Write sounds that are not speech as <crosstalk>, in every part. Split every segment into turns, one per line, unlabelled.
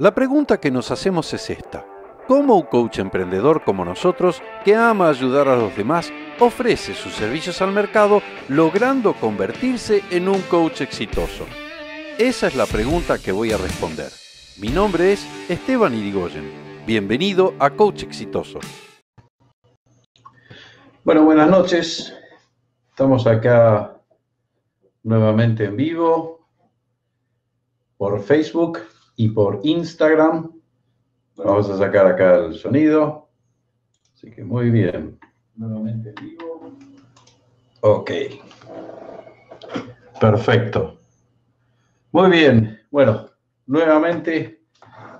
La pregunta que nos hacemos es esta. ¿Cómo un coach emprendedor como nosotros, que ama ayudar a los demás, ofrece sus servicios al mercado logrando convertirse en un coach exitoso? Esa es la pregunta que voy a responder. Mi nombre es Esteban Irigoyen. Bienvenido a Coach Exitoso.
Bueno, buenas noches. Estamos acá nuevamente en vivo por Facebook y por Instagram. Vamos a sacar acá el sonido. Así que muy bien. Nuevamente vivo. Ok. Perfecto. Muy bien. Bueno, nuevamente,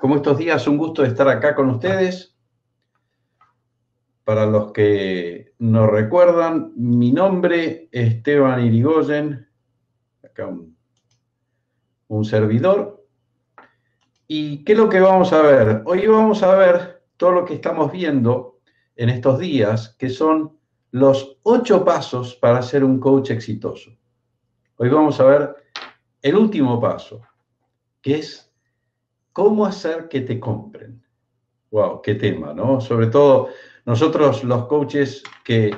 como estos días, un gusto estar acá con ustedes. Para los que no recuerdan, mi nombre es Esteban Irigoyen. Acá un, un servidor. ¿Y qué es lo que vamos a ver? Hoy vamos a ver todo lo que estamos viendo en estos días, que son los ocho pasos para ser un coach exitoso. Hoy vamos a ver el último paso, que es cómo hacer que te compren. Wow, qué tema, ¿no? Sobre todo nosotros los coaches que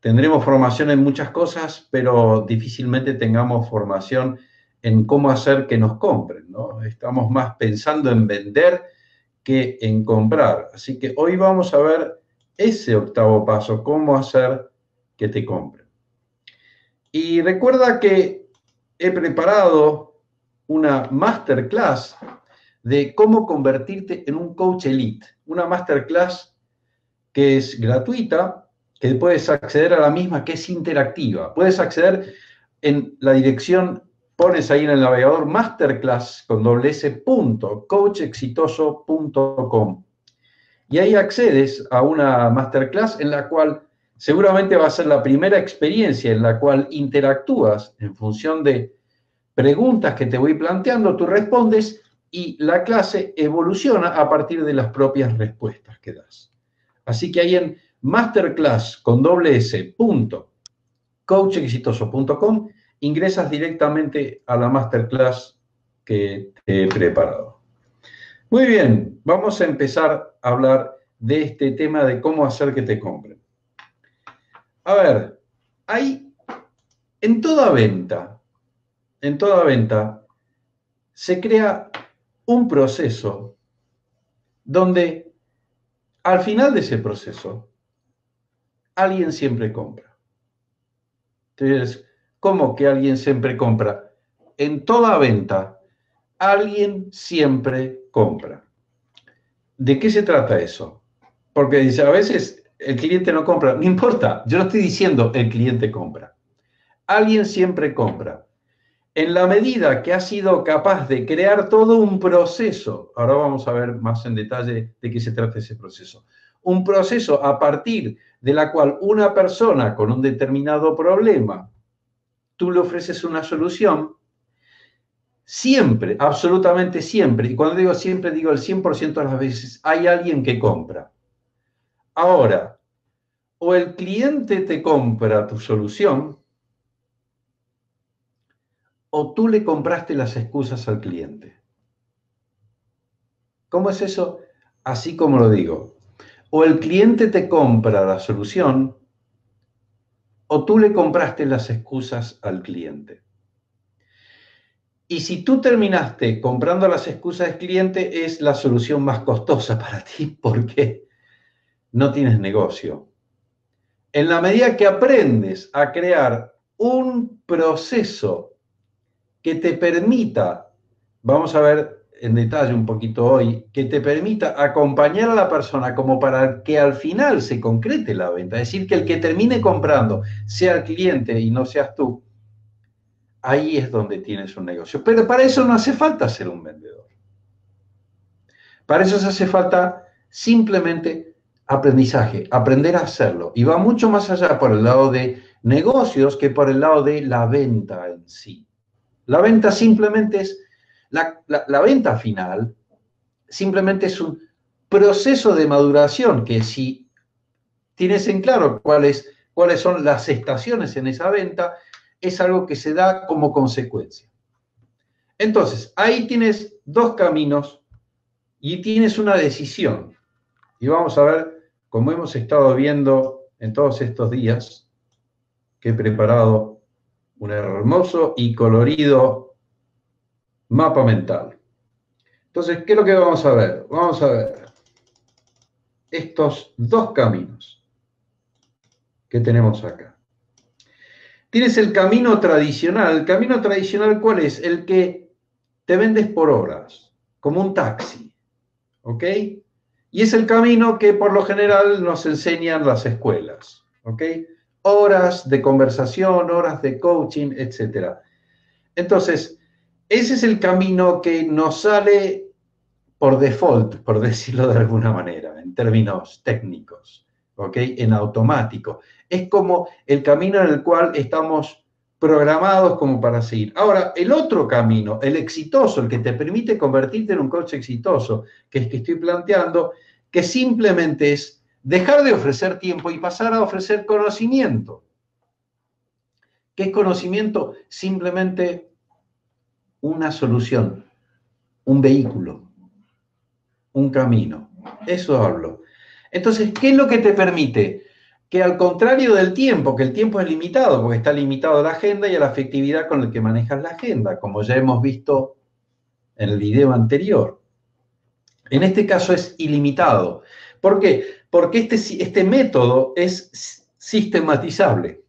tendremos formación en muchas cosas, pero difícilmente tengamos formación en cómo hacer que nos compren, ¿no? Estamos más pensando en vender que en comprar. Así que hoy vamos a ver ese octavo paso, cómo hacer que te compren. Y recuerda que he preparado una masterclass de cómo convertirte en un coach elite. Una masterclass que es gratuita, que puedes acceder a la misma, que es interactiva. Puedes acceder en la dirección pones ahí en el navegador masterclass con doble s y ahí accedes a una masterclass en la cual seguramente va a ser la primera experiencia en la cual interactúas en función de preguntas que te voy planteando, tú respondes y la clase evoluciona a partir de las propias respuestas que das. Así que ahí en masterclass con doble s ingresas directamente a la masterclass que te he preparado. Muy bien, vamos a empezar a hablar de este tema de cómo hacer que te compren. A ver, hay en toda venta, en toda venta, se crea un proceso donde al final de ese proceso alguien siempre compra. Entonces, ¿Cómo que alguien siempre compra? En toda venta, alguien siempre compra. ¿De qué se trata eso? Porque dice, a veces el cliente no compra. No importa, yo no estoy diciendo el cliente compra. Alguien siempre compra. En la medida que ha sido capaz de crear todo un proceso, ahora vamos a ver más en detalle de qué se trata ese proceso, un proceso a partir de la cual una persona con un determinado problema tú le ofreces una solución, siempre, absolutamente siempre, y cuando digo siempre digo el 100% de las veces, hay alguien que compra. Ahora, o el cliente te compra tu solución, o tú le compraste las excusas al cliente. ¿Cómo es eso? Así como lo digo. O el cliente te compra la solución, o tú le compraste las excusas al cliente. Y si tú terminaste comprando las excusas del cliente, es la solución más costosa <laughs> para ti porque no tienes negocio. En la medida que aprendes a crear un proceso que te permita, vamos a ver en detalle un poquito hoy, que te permita acompañar a la persona como para que al final se concrete la venta. Es decir, que el que termine comprando sea el cliente y no seas tú, ahí es donde tienes un negocio. Pero para eso no hace falta ser un vendedor. Para eso se hace falta simplemente aprendizaje, aprender a hacerlo. Y va mucho más allá por el lado de negocios que por el lado de la venta en sí. La venta simplemente es la, venta final simplemente es un proceso de maduración que si tienes en claro cuáles, cuáles son las estaciones en esa venta, es algo que se da como consecuencia. Entonces, ahí tienes dos caminos y tienes una decisión. Y vamos a ver, como hemos estado viendo en todos estos días, que he preparado un hermoso y colorido mapa mental. Entonces, ¿qué es lo que vamos a ver? Vamos a ver estos dos caminos que tenemos acá. Tienes el camino tradicional. ¿El camino tradicional cuál es? El que te vendes por horas, como un taxi. ¿Ok? Y es el camino que por lo general nos enseñan las escuelas. ¿Ok? Horas de conversación, horas de coaching, etc. Entonces, ese es el camino que nos sale por default, por decirlo de alguna manera, en términos técnicos, ¿ok? En automático. Es como el camino en el cual estamos programados como para seguir. Ahora, el otro camino, el exitoso, el que te permite convertirte en un coach exitoso, que es que estoy planteando, que simplemente es dejar de ofrecer tiempo y pasar a ofrecer conocimiento. ¿Qué es conocimiento? Simplemente una solución, un vehículo, un camino. Eso hablo. Entonces, ¿qué es lo que te permite? Que al contrario del tiempo, que el tiempo es limitado, porque está limitado a la agenda y a la efectividad con la que manejas la agenda, como ya hemos visto en el video anterior. En este caso es ilimitado. ¿Por qué? Porque este, este método es sistematizable.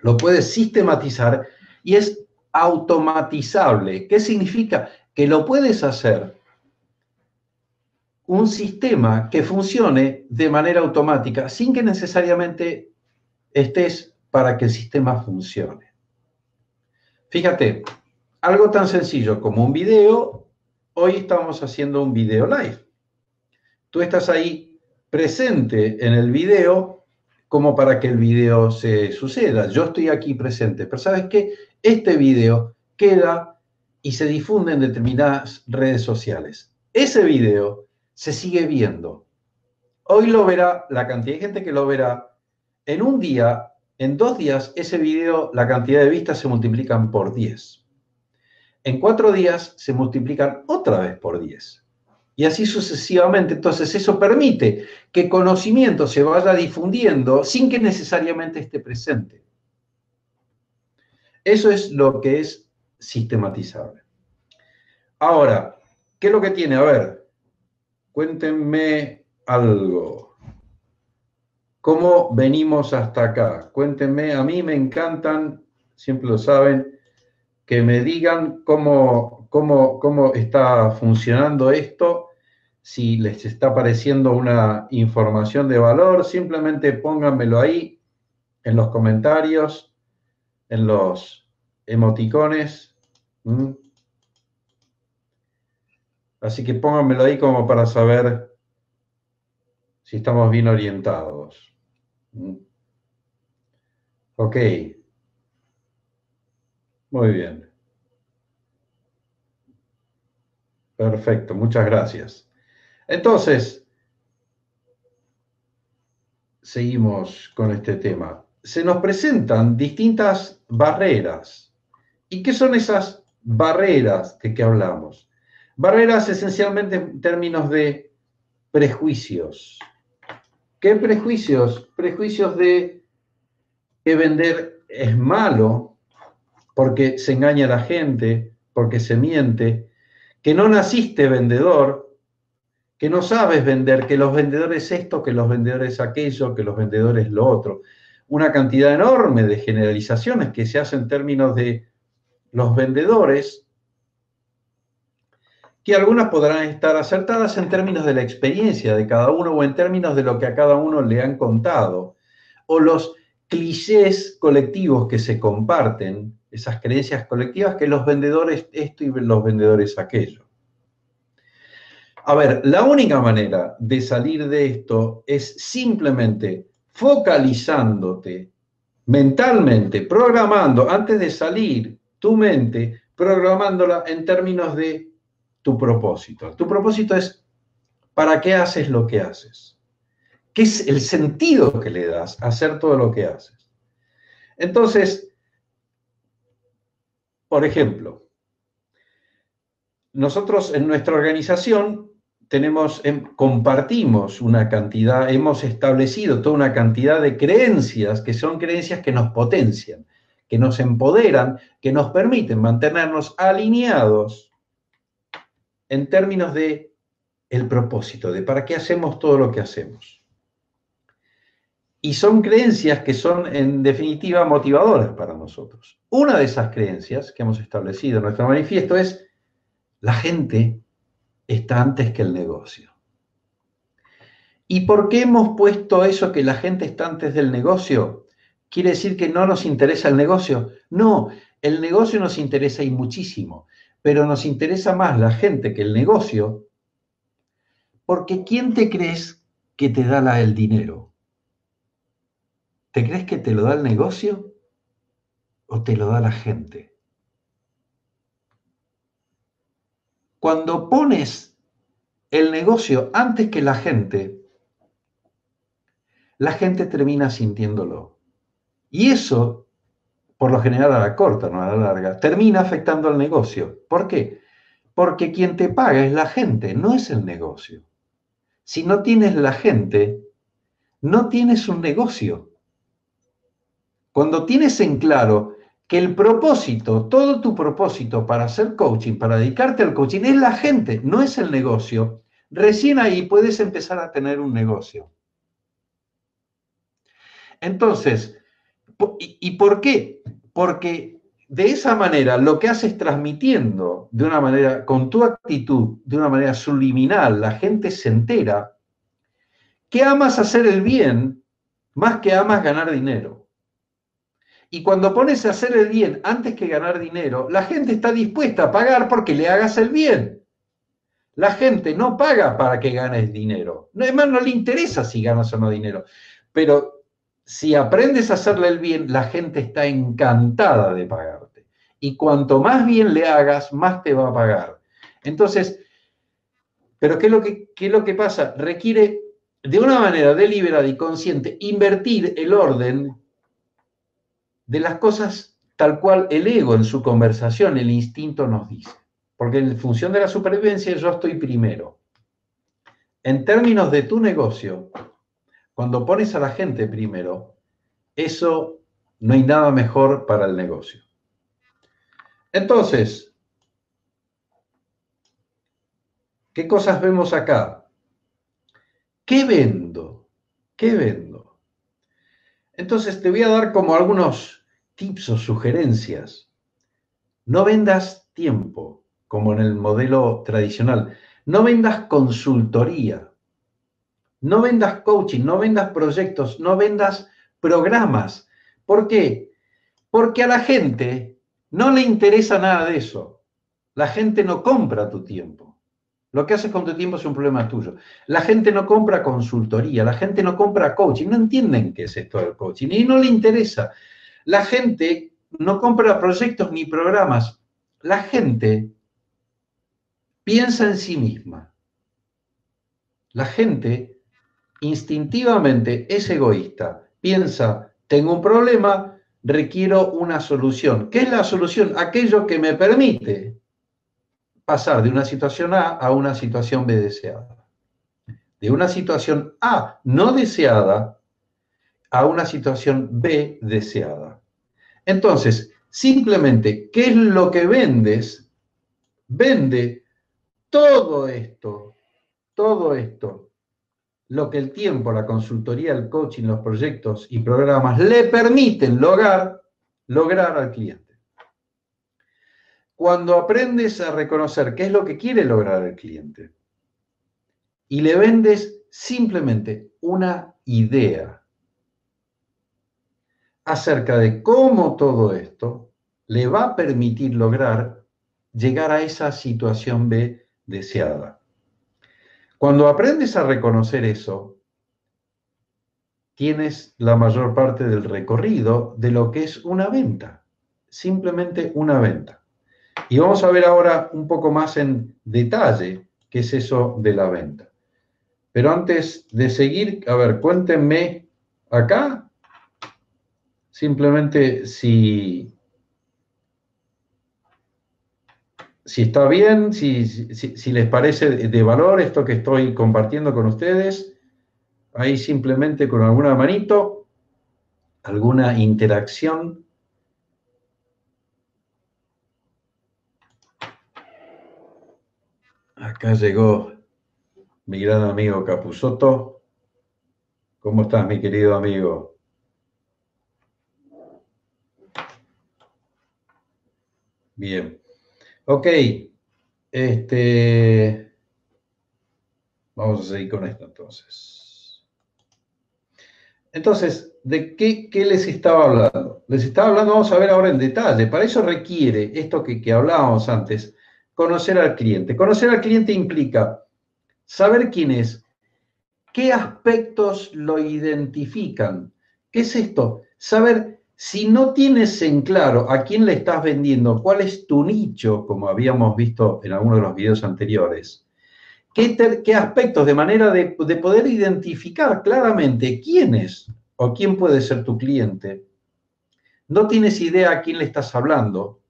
Lo puedes sistematizar y es automatizable. ¿Qué significa? Que lo puedes hacer un sistema que funcione de manera automática sin que necesariamente estés para que el sistema funcione. Fíjate, algo tan sencillo como un video, hoy estamos haciendo un video live. Tú estás ahí presente en el video como para que el video se suceda. Yo estoy aquí presente, pero ¿sabes qué? Este video queda y se difunde en determinadas redes sociales. Ese video se sigue viendo. Hoy lo verá la cantidad de gente que lo verá. En un día, en dos días, ese video, la cantidad de vistas se multiplican por 10. En cuatro días se multiplican otra vez por 10. Y así sucesivamente. Entonces eso permite que conocimiento se vaya difundiendo sin que necesariamente esté presente. Eso es lo que es sistematizable. Ahora, ¿qué es lo que tiene? A ver, Cuéntenme algo. ¿Cómo venimos hasta acá? Cuéntenme, a mí me encantan, siempre lo saben, que me digan cómo, cómo, cómo está funcionando esto, si les está pareciendo una información de valor, simplemente pónganmelo ahí en los comentarios, en los emoticones. Así que pónganmelo ahí como para saber si estamos bien orientados. Ok. Muy bien. Perfecto, muchas gracias. Entonces, seguimos con este tema. Se nos presentan distintas barreras. ¿Y qué son esas barreras de que hablamos? Barreras esencialmente en términos de prejuicios. ¿Qué prejuicios? Prejuicios de que vender es malo porque se engaña a la gente, porque se miente, que no naciste vendedor, que no sabes vender, que los vendedores esto, que los vendedores aquello, que los vendedores lo otro. Una cantidad enorme de generalizaciones que se hacen en términos de los vendedores que algunas podrán estar acertadas en términos de la experiencia de cada uno o en términos de lo que a cada uno le han contado, o los clichés colectivos que se comparten, esas creencias colectivas que los vendedores esto y los vendedores aquello. A ver, la única manera de salir de esto es simplemente focalizándote mentalmente, programando, antes de salir tu mente, programándola en términos de tu propósito. Tu propósito es, ¿para qué haces lo que haces? ¿Qué es el sentido que le das a hacer todo lo que haces? Entonces, por ejemplo, nosotros en nuestra organización tenemos, em, compartimos una cantidad, hemos establecido toda una cantidad de creencias que son creencias que nos potencian, que nos empoderan, que nos permiten mantenernos alineados en términos de el propósito, de para qué hacemos todo lo que hacemos. Y son creencias que son en definitiva motivadoras para nosotros. Una de esas creencias que hemos establecido en nuestro manifiesto es la gente está antes que el negocio. ¿Y por qué hemos puesto eso que la gente está antes del negocio? ¿Quiere decir que no nos interesa el negocio? No, el negocio nos interesa y muchísimo, pero nos interesa más la gente que el negocio, porque ¿quién te crees que te da la, el dinero? ¿Te crees que te lo da el negocio o te lo da la gente? Cuando pones el negocio antes que la gente, la gente termina sintiéndolo. Y eso, por lo general a la corta, no a la larga, termina afectando al negocio. ¿Por qué? Porque quien te paga es la gente, no es el negocio. Si no tienes la gente, no tienes un negocio. Cuando tienes en claro que el propósito, todo tu propósito para hacer coaching, para dedicarte al coaching, es la gente, no es el negocio, recién ahí puedes empezar a tener un negocio. Entonces, ¿y, por qué? Porque de esa manera lo que haces transmitiendo de una manera, con tu actitud, de una manera subliminal, la gente se entera que amas hacer el bien más que amas ganar dinero. Y cuando pones a hacer el bien antes que ganar dinero, la gente está dispuesta a pagar porque le hagas el bien. La gente no paga para que ganes dinero. Además, no le interesa si ganas o no dinero. Pero si aprendes a hacerle el bien, la gente está encantada de pagarte. Y cuanto más bien le hagas, más te va a pagar. Entonces, pero ¿qué es lo que, qué es lo que pasa? Requiere de una manera deliberada y consciente invertir el orden de las cosas tal cual el ego en su conversación, el instinto nos dice. Porque en función de la supervivencia yo estoy primero. En términos de tu negocio, cuando pones a la gente primero, eso no hay nada mejor para el negocio. Entonces, ¿qué cosas vemos acá? ¿Qué vendo? ¿Qué vendo? Entonces te voy a dar como algunos tips o sugerencias. No vendas tiempo, como en el modelo tradicional. No vendas consultoría. No vendas coaching, no vendas proyectos, no vendas programas. ¿Por qué? Porque a la gente no le interesa nada de eso. La gente no compra tu tiempo. Lo que haces con tu tiempo es un problema tuyo. La gente no compra consultoría, la gente no compra coaching, no entienden qué es esto del coaching y no le interesa. La gente no compra proyectos ni programas. La gente piensa en sí misma. La gente instintivamente es egoísta. Piensa, tengo un problema, requiero una solución. ¿Qué es la solución? Aquello que me permite pasar de una situación A a una situación B deseada. De una situación A no deseada a una situación B deseada. Entonces, simplemente, ¿qué es lo que vendes? Vende todo esto, todo esto, lo que el tiempo, la consultoría, el coaching, los proyectos y programas le permiten lograr, lograr al cliente. Cuando aprendes a reconocer qué es lo que quiere lograr el cliente y le vendes simplemente una idea, acerca de cómo todo esto le va a permitir lograr llegar a esa situación B deseada. Cuando aprendes a reconocer eso, tienes la mayor parte del recorrido de lo que es una venta, simplemente una venta. Y vamos a ver ahora un poco más en detalle qué es eso de la venta. Pero antes de seguir, a ver, cuéntenme acá Simplemente si, si está bien, si, si, les parece de valor esto que estoy compartiendo con ustedes. Ahí simplemente con alguna manito, alguna interacción. Acá llegó mi gran amigo Capusoto. ¿Cómo estás, mi querido amigo? Bien. Ok. Este. Vamos a seguir con esto entonces. Entonces, ¿de qué, les estaba hablando? Les estaba hablando, vamos a ver ahora en detalle. Para eso requiere esto que, que hablábamos antes, conocer al cliente. Conocer al cliente implica saber quién es, qué aspectos lo identifican. ¿Qué es esto? Saber si no tienes en claro a quién le estás vendiendo, cuál es tu nicho, como habíamos visto en algunos de los videos anteriores, qué, aspectos de manera de, de poder identificar claramente quién es o quién puede ser tu cliente, no tienes idea a quién le estás hablando,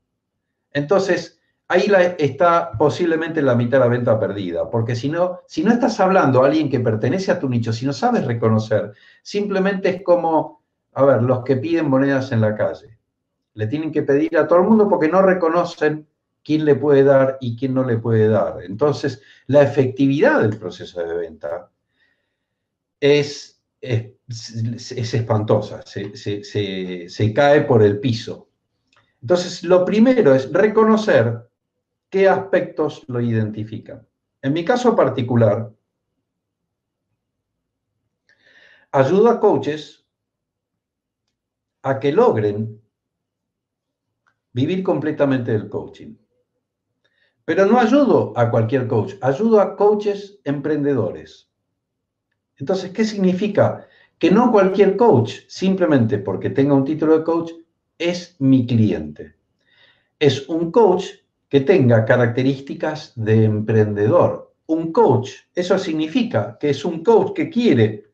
entonces ahí está posiblemente la mitad de la venta perdida, porque si no, si no estás hablando a alguien que pertenece a tu nicho, si no sabes reconocer, simplemente es como a ver, los que piden monedas en la calle. Le tienen que pedir a todo el mundo porque no reconocen quién le puede dar y quién no le puede dar. Entonces, la efectividad del proceso de venta es, es, espantosa, se, se cae por el piso. Entonces, lo primero es reconocer qué aspectos lo identifican. En mi caso particular, ayudo a coaches a que logren vivir completamente del coaching. Pero no ayudo a cualquier coach, ayudo a coaches emprendedores. Entonces, ¿qué significa? Que no cualquier coach, simplemente porque tenga un título de coach, es mi cliente. Es un coach que tenga características de emprendedor. Un coach, eso significa que es un coach que quiere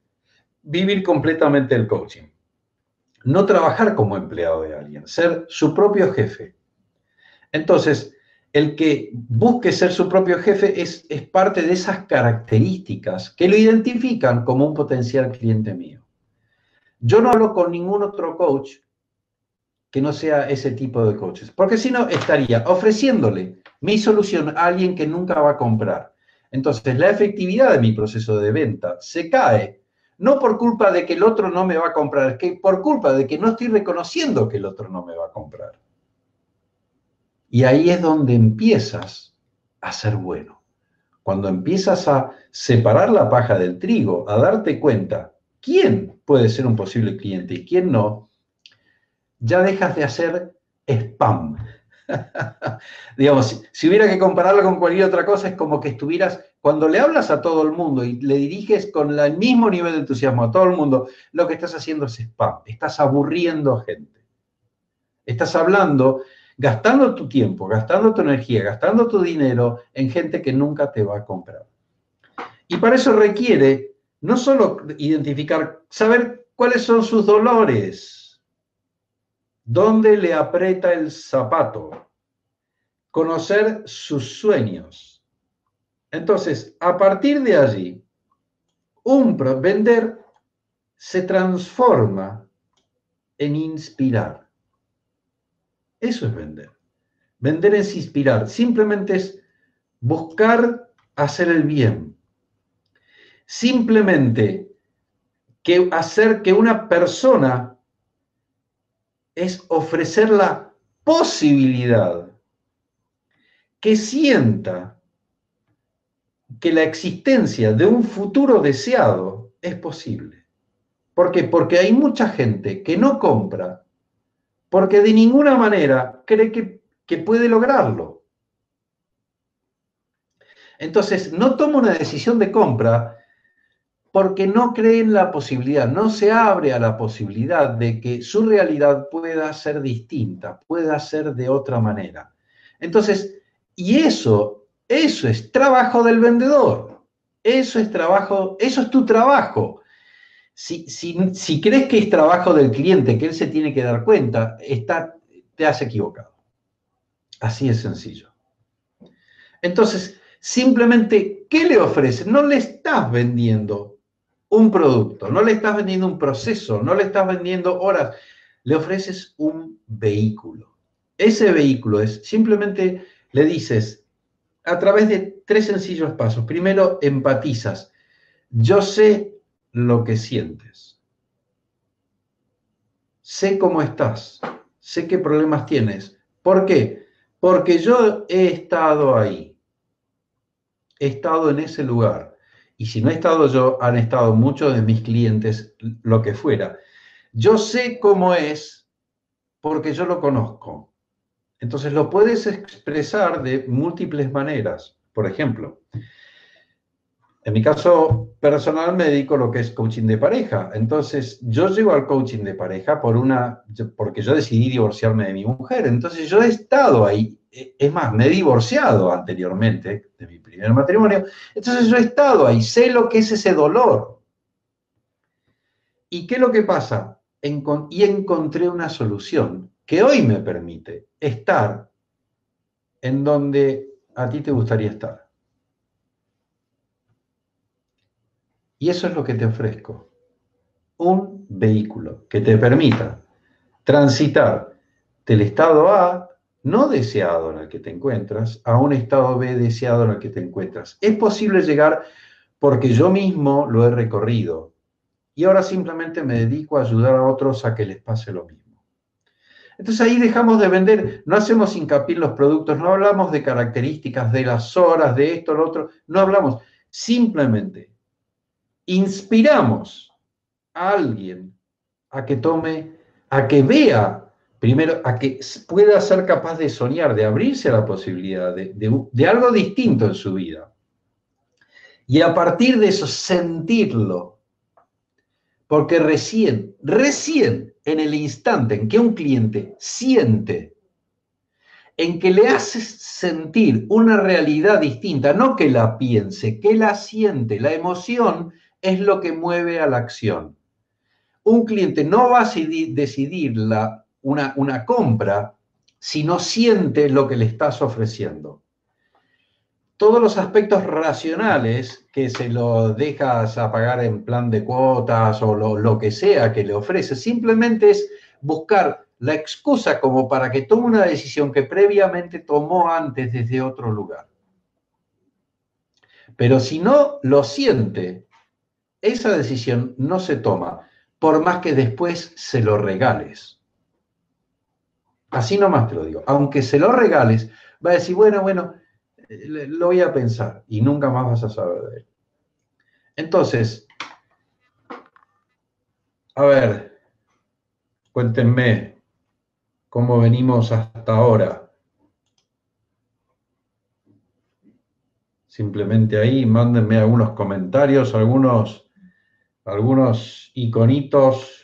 vivir completamente el coaching no trabajar como empleado de alguien, ser su propio jefe. Entonces, el que busque ser su propio jefe es, es, parte de esas características que lo identifican como un potencial cliente mío. Yo no hablo con ningún otro coach que no sea ese tipo de coaches, porque si no estaría ofreciéndole mi solución a alguien que nunca va a comprar. Entonces, la efectividad de mi proceso de venta se cae no por culpa de que el otro no me va a comprar, es que por culpa de que no estoy reconociendo que el otro no me va a comprar. Y ahí es donde empiezas a ser bueno. Cuando empiezas a separar la paja del trigo, a darte cuenta quién puede ser un posible cliente y quién no, ya dejas de hacer spam. <laughs> Digamos, si hubiera que compararlo con cualquier otra cosa, es como que estuvieras cuando le hablas a todo el mundo y le diriges con el mismo nivel de entusiasmo a todo el mundo, lo que estás haciendo es spam, estás aburriendo gente. Estás hablando, gastando tu tiempo, gastando tu energía, gastando tu dinero en gente que nunca te va a comprar. Y para eso requiere no solo identificar, saber cuáles son sus dolores, dónde le aprieta el zapato, conocer sus sueños entonces, a partir de allí, un vender se transforma en inspirar. Eso es vender. Vender es inspirar. Simplemente es buscar hacer el bien. Simplemente que hacer que una persona es ofrecer la posibilidad que sienta que la existencia de un futuro deseado es posible. ¿Por qué? Porque hay mucha gente que no compra porque de ninguna manera cree que, que puede lograrlo. Entonces, no toma una decisión de compra porque no cree en la posibilidad, no se abre a la posibilidad de que su realidad pueda ser distinta, pueda ser de otra manera. Entonces, y eso eso es trabajo del vendedor. Eso es trabajo, eso es tu trabajo. Si, si, crees que es trabajo del cliente, que él se tiene que dar cuenta, está, te has equivocado. Así es sencillo. Entonces, simplemente, ¿qué le ofreces? No le estás vendiendo un producto, no le estás vendiendo un proceso, no le estás vendiendo horas, le ofreces un vehículo. Ese vehículo es simplemente le dices a través de tres sencillos pasos. Primero, empatizas. Yo sé lo que sientes. Sé cómo estás. Sé qué problemas tienes. ¿Por qué? Porque yo he estado ahí. He estado en ese lugar. Y si no he estado yo, han estado muchos de mis clientes, lo que fuera. Yo sé cómo es porque yo lo conozco. Entonces lo puedes expresar de múltiples maneras. Por ejemplo, en mi caso personal me lo que es coaching de pareja. Entonces, yo llego al coaching de pareja por una, porque yo decidí divorciarme de mi mujer. Entonces, yo he estado ahí. E, es más, me he divorciado anteriormente de mi primer matrimonio. Entonces, yo he estado ahí. Sé lo que es ese dolor. ¿Y qué es lo que pasa? y encontré una solución que hoy me permite estar en donde a ti te gustaría estar. Y eso es lo que te ofrezco. Un vehículo que te permita transitar del estado A, no deseado en el que te encuentras, a un estado B deseado en el que te encuentras. Es posible llegar porque yo mismo lo he recorrido y ahora simplemente me dedico a ayudar a otros a que les pase lo mismo. Entonces ahí dejamos de vender, no hacemos hincapié en los productos, no hablamos de características, de las horas, de esto, lo otro, no hablamos. Simplemente inspiramos a alguien a que tome, a que vea, primero, a que pueda ser capaz de soñar, de abrirse a la posibilidad de, de algo distinto en su vida. Y a partir de eso sentirlo. Porque recién, recién en el instante en que un cliente siente, en que le haces sentir una realidad distinta, no que la piense, que la siente, la emoción es lo que mueve a la acción. Un cliente no va a decidir, una, una compra si no siente lo que le estás ofreciendo todos los aspectos racionales que se lo dejas a pagar en plan de cuotas o lo, que sea que le ofreces, simplemente es buscar la excusa como para que tome una decisión que previamente tomó antes desde otro lugar. Pero si no lo siente, esa decisión no se toma, por más que después se lo regales. Así nomás te lo digo. Aunque se lo regales, va a decir, bueno, bueno, lo voy a pensar y nunca más vas a saber de él. Entonces, a ver, cuéntenme cómo venimos hasta ahora. Simplemente ahí, mándenme algunos comentarios, algunos, algunos iconitos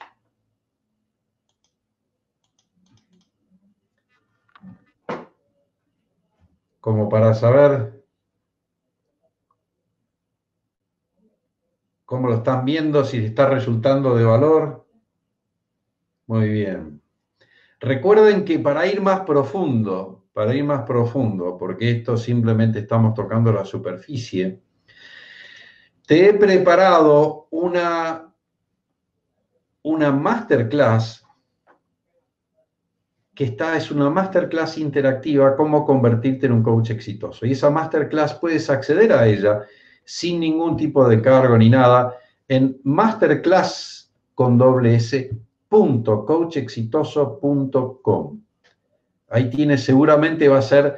como para saber cómo lo están viendo, si está resultando de valor. Muy bien. Recuerden que para ir más profundo, para ir más profundo, porque esto simplemente estamos tocando la superficie, te he preparado una, una masterclass que está, es una masterclass interactiva, cómo convertirte en un coach exitoso. Y esa masterclass puedes acceder a ella sin ningún tipo de cargo ni nada en masterclass con doble s, Ahí tienes, seguramente va a ser,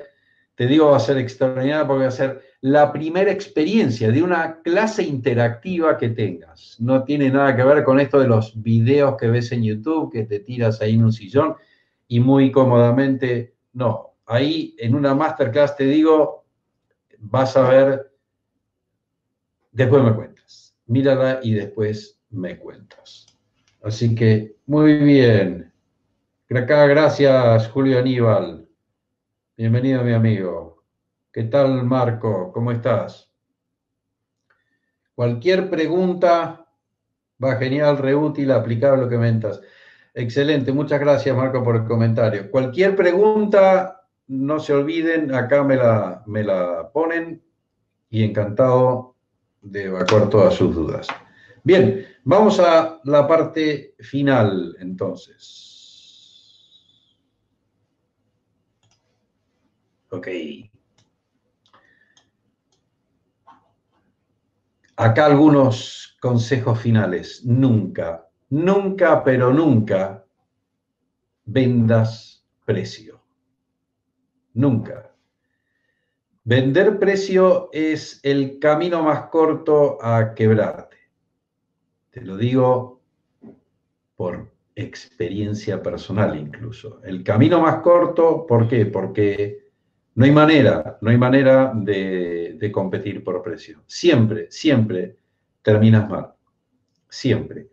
te digo, va a ser extraordinaria porque va a ser la primera experiencia de una clase interactiva que tengas. No tiene nada que ver con esto de los videos que ves en YouTube, que te tiras ahí en un sillón y muy cómodamente, no. Ahí en una masterclass te digo, vas a ver, después me cuentas. Mírala y después me cuentas. Así que, muy bien. Gracias, Julio Aníbal. Bienvenido, mi amigo. ¿Qué tal, Marco? ¿Cómo estás? Cualquier pregunta va genial, reútil, aplicable lo que mentas. Excelente, muchas gracias Marco por el comentario. Cualquier pregunta, no se olviden, acá me la, me la ponen y encantado de evacuar todas sus dudas. Bien, vamos a la parte final entonces. Ok. Acá algunos consejos finales. Nunca, nunca, pero nunca vendas precio. Nunca. Vender precio es el camino más corto a quebrarte. Te lo digo por experiencia personal incluso. El camino más corto, ¿por qué? Porque no hay manera, no hay manera de, competir por precio. Siempre, siempre terminas mal. Siempre.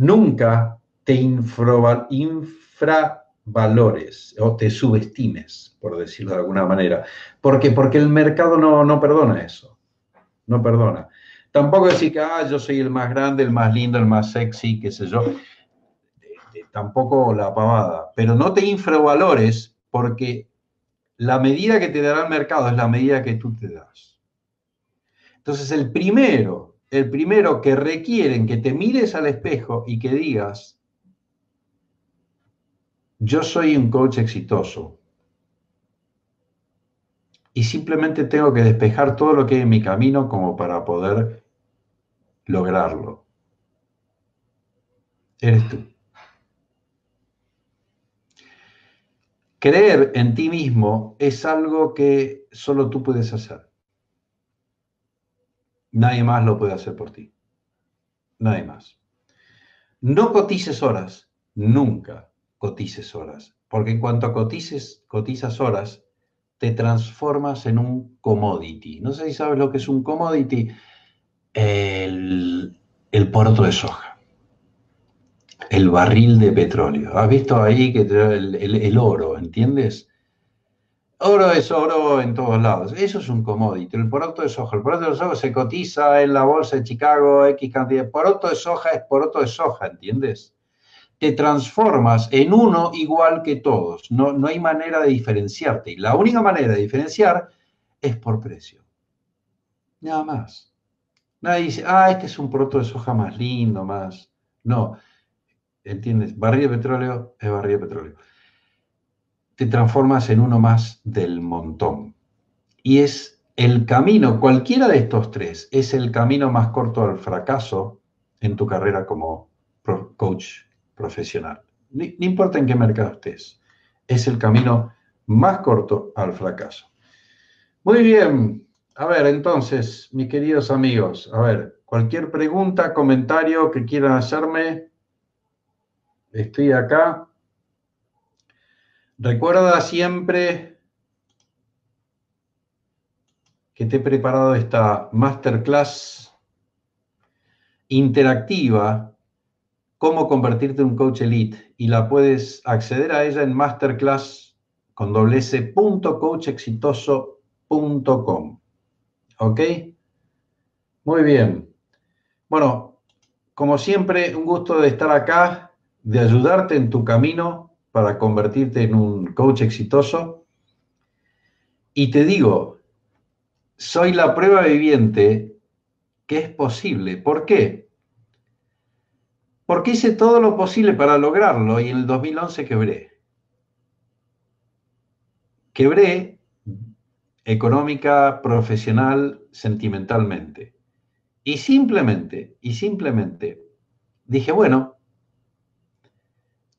Nunca te infravalores o te subestimes, por decirlo de alguna manera. ¿Por qué? Porque el mercado no, no perdona eso. No perdona. Tampoco decir que ah, yo soy el más grande, el más lindo, el más sexy, qué sé yo. Tampoco la pavada. Pero no te infravalores porque la medida que te dará el mercado es la medida que tú te das. Entonces, el primero, el primero que requieren que te mires al espejo y que digas, yo soy un coach exitoso y simplemente tengo que despejar todo lo que hay en mi camino como para poder lograrlo. Eres tú. Creer en ti mismo es algo que solo tú puedes hacer. Nadie más lo puede hacer por ti. Nadie más. No cotices horas, nunca cotices horas, porque en cuanto cotices, cotizas horas, te transformas en un commodity. No sé si sabes lo que es un commodity. El, el de soja el barril de petróleo. ¿Has visto ahí que el, el, oro, ¿entiendes? Oro es oro en todos lados. Eso es un commodity. El poroto de soja. El poroto de soja se cotiza en la bolsa de Chicago X cantidad. El poroto de soja es poroto de soja, ¿entiendes? Te transformas en uno igual que todos. No, no hay manera de diferenciarte. Y la única manera de diferenciar es por precio. Nada más. Nadie dice, ah, este es un poroto de soja más lindo, más. No. ¿entiendes? Barril de petróleo es barril de petróleo. Te transformas en uno más del montón. Y es el camino, cualquiera de estos tres, es el camino más corto al fracaso en tu carrera como coach profesional. No importa en qué mercado estés, es el camino más corto al fracaso. Muy bien, a ver, entonces, mis queridos amigos, a ver, cualquier pregunta, comentario que quieran hacerme, estoy acá. Recuerda siempre que te he preparado esta masterclass interactiva, cómo convertirte en un coach elite, y la puedes acceder a ella en masterclass con ¿Ok? Muy bien. Bueno, como siempre, un gusto de estar acá de ayudarte en tu camino para convertirte en un coach exitoso. Y te digo, soy la prueba viviente que es posible. ¿Por qué? Porque hice todo lo posible para lograrlo y en el 2011 quebré. Quebré económica, profesional, sentimentalmente. Y simplemente, y simplemente dije, bueno,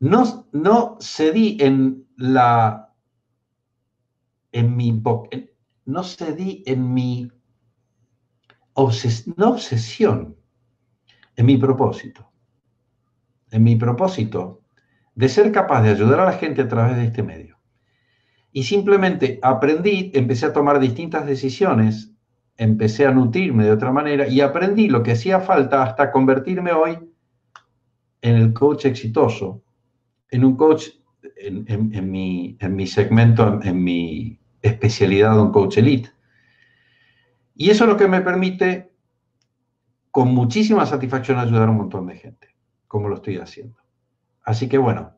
no, no cedí en la, en mi, no cedí en mi, no obsesión, en mi propósito, en mi propósito de ser capaz de ayudar a la gente a través de este medio. Y simplemente aprendí, empecé a tomar distintas decisiones, empecé a nutrirme de otra manera y aprendí lo que hacía falta hasta convertirme hoy en el coach exitoso en un coach, en, mi, en mi segmento, en, mi especialidad un coach elite. Y eso es lo que me permite, con muchísima satisfacción, ayudar a un montón de gente, como lo estoy haciendo. Así que bueno,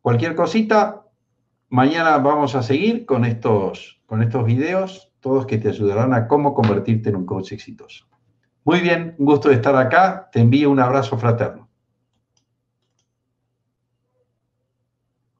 cualquier cosita, mañana vamos a seguir con estos, con estos videos, todos que te ayudarán a cómo convertirte en un coach exitoso. Muy bien, un gusto de estar acá. Te envío un abrazo fraterno.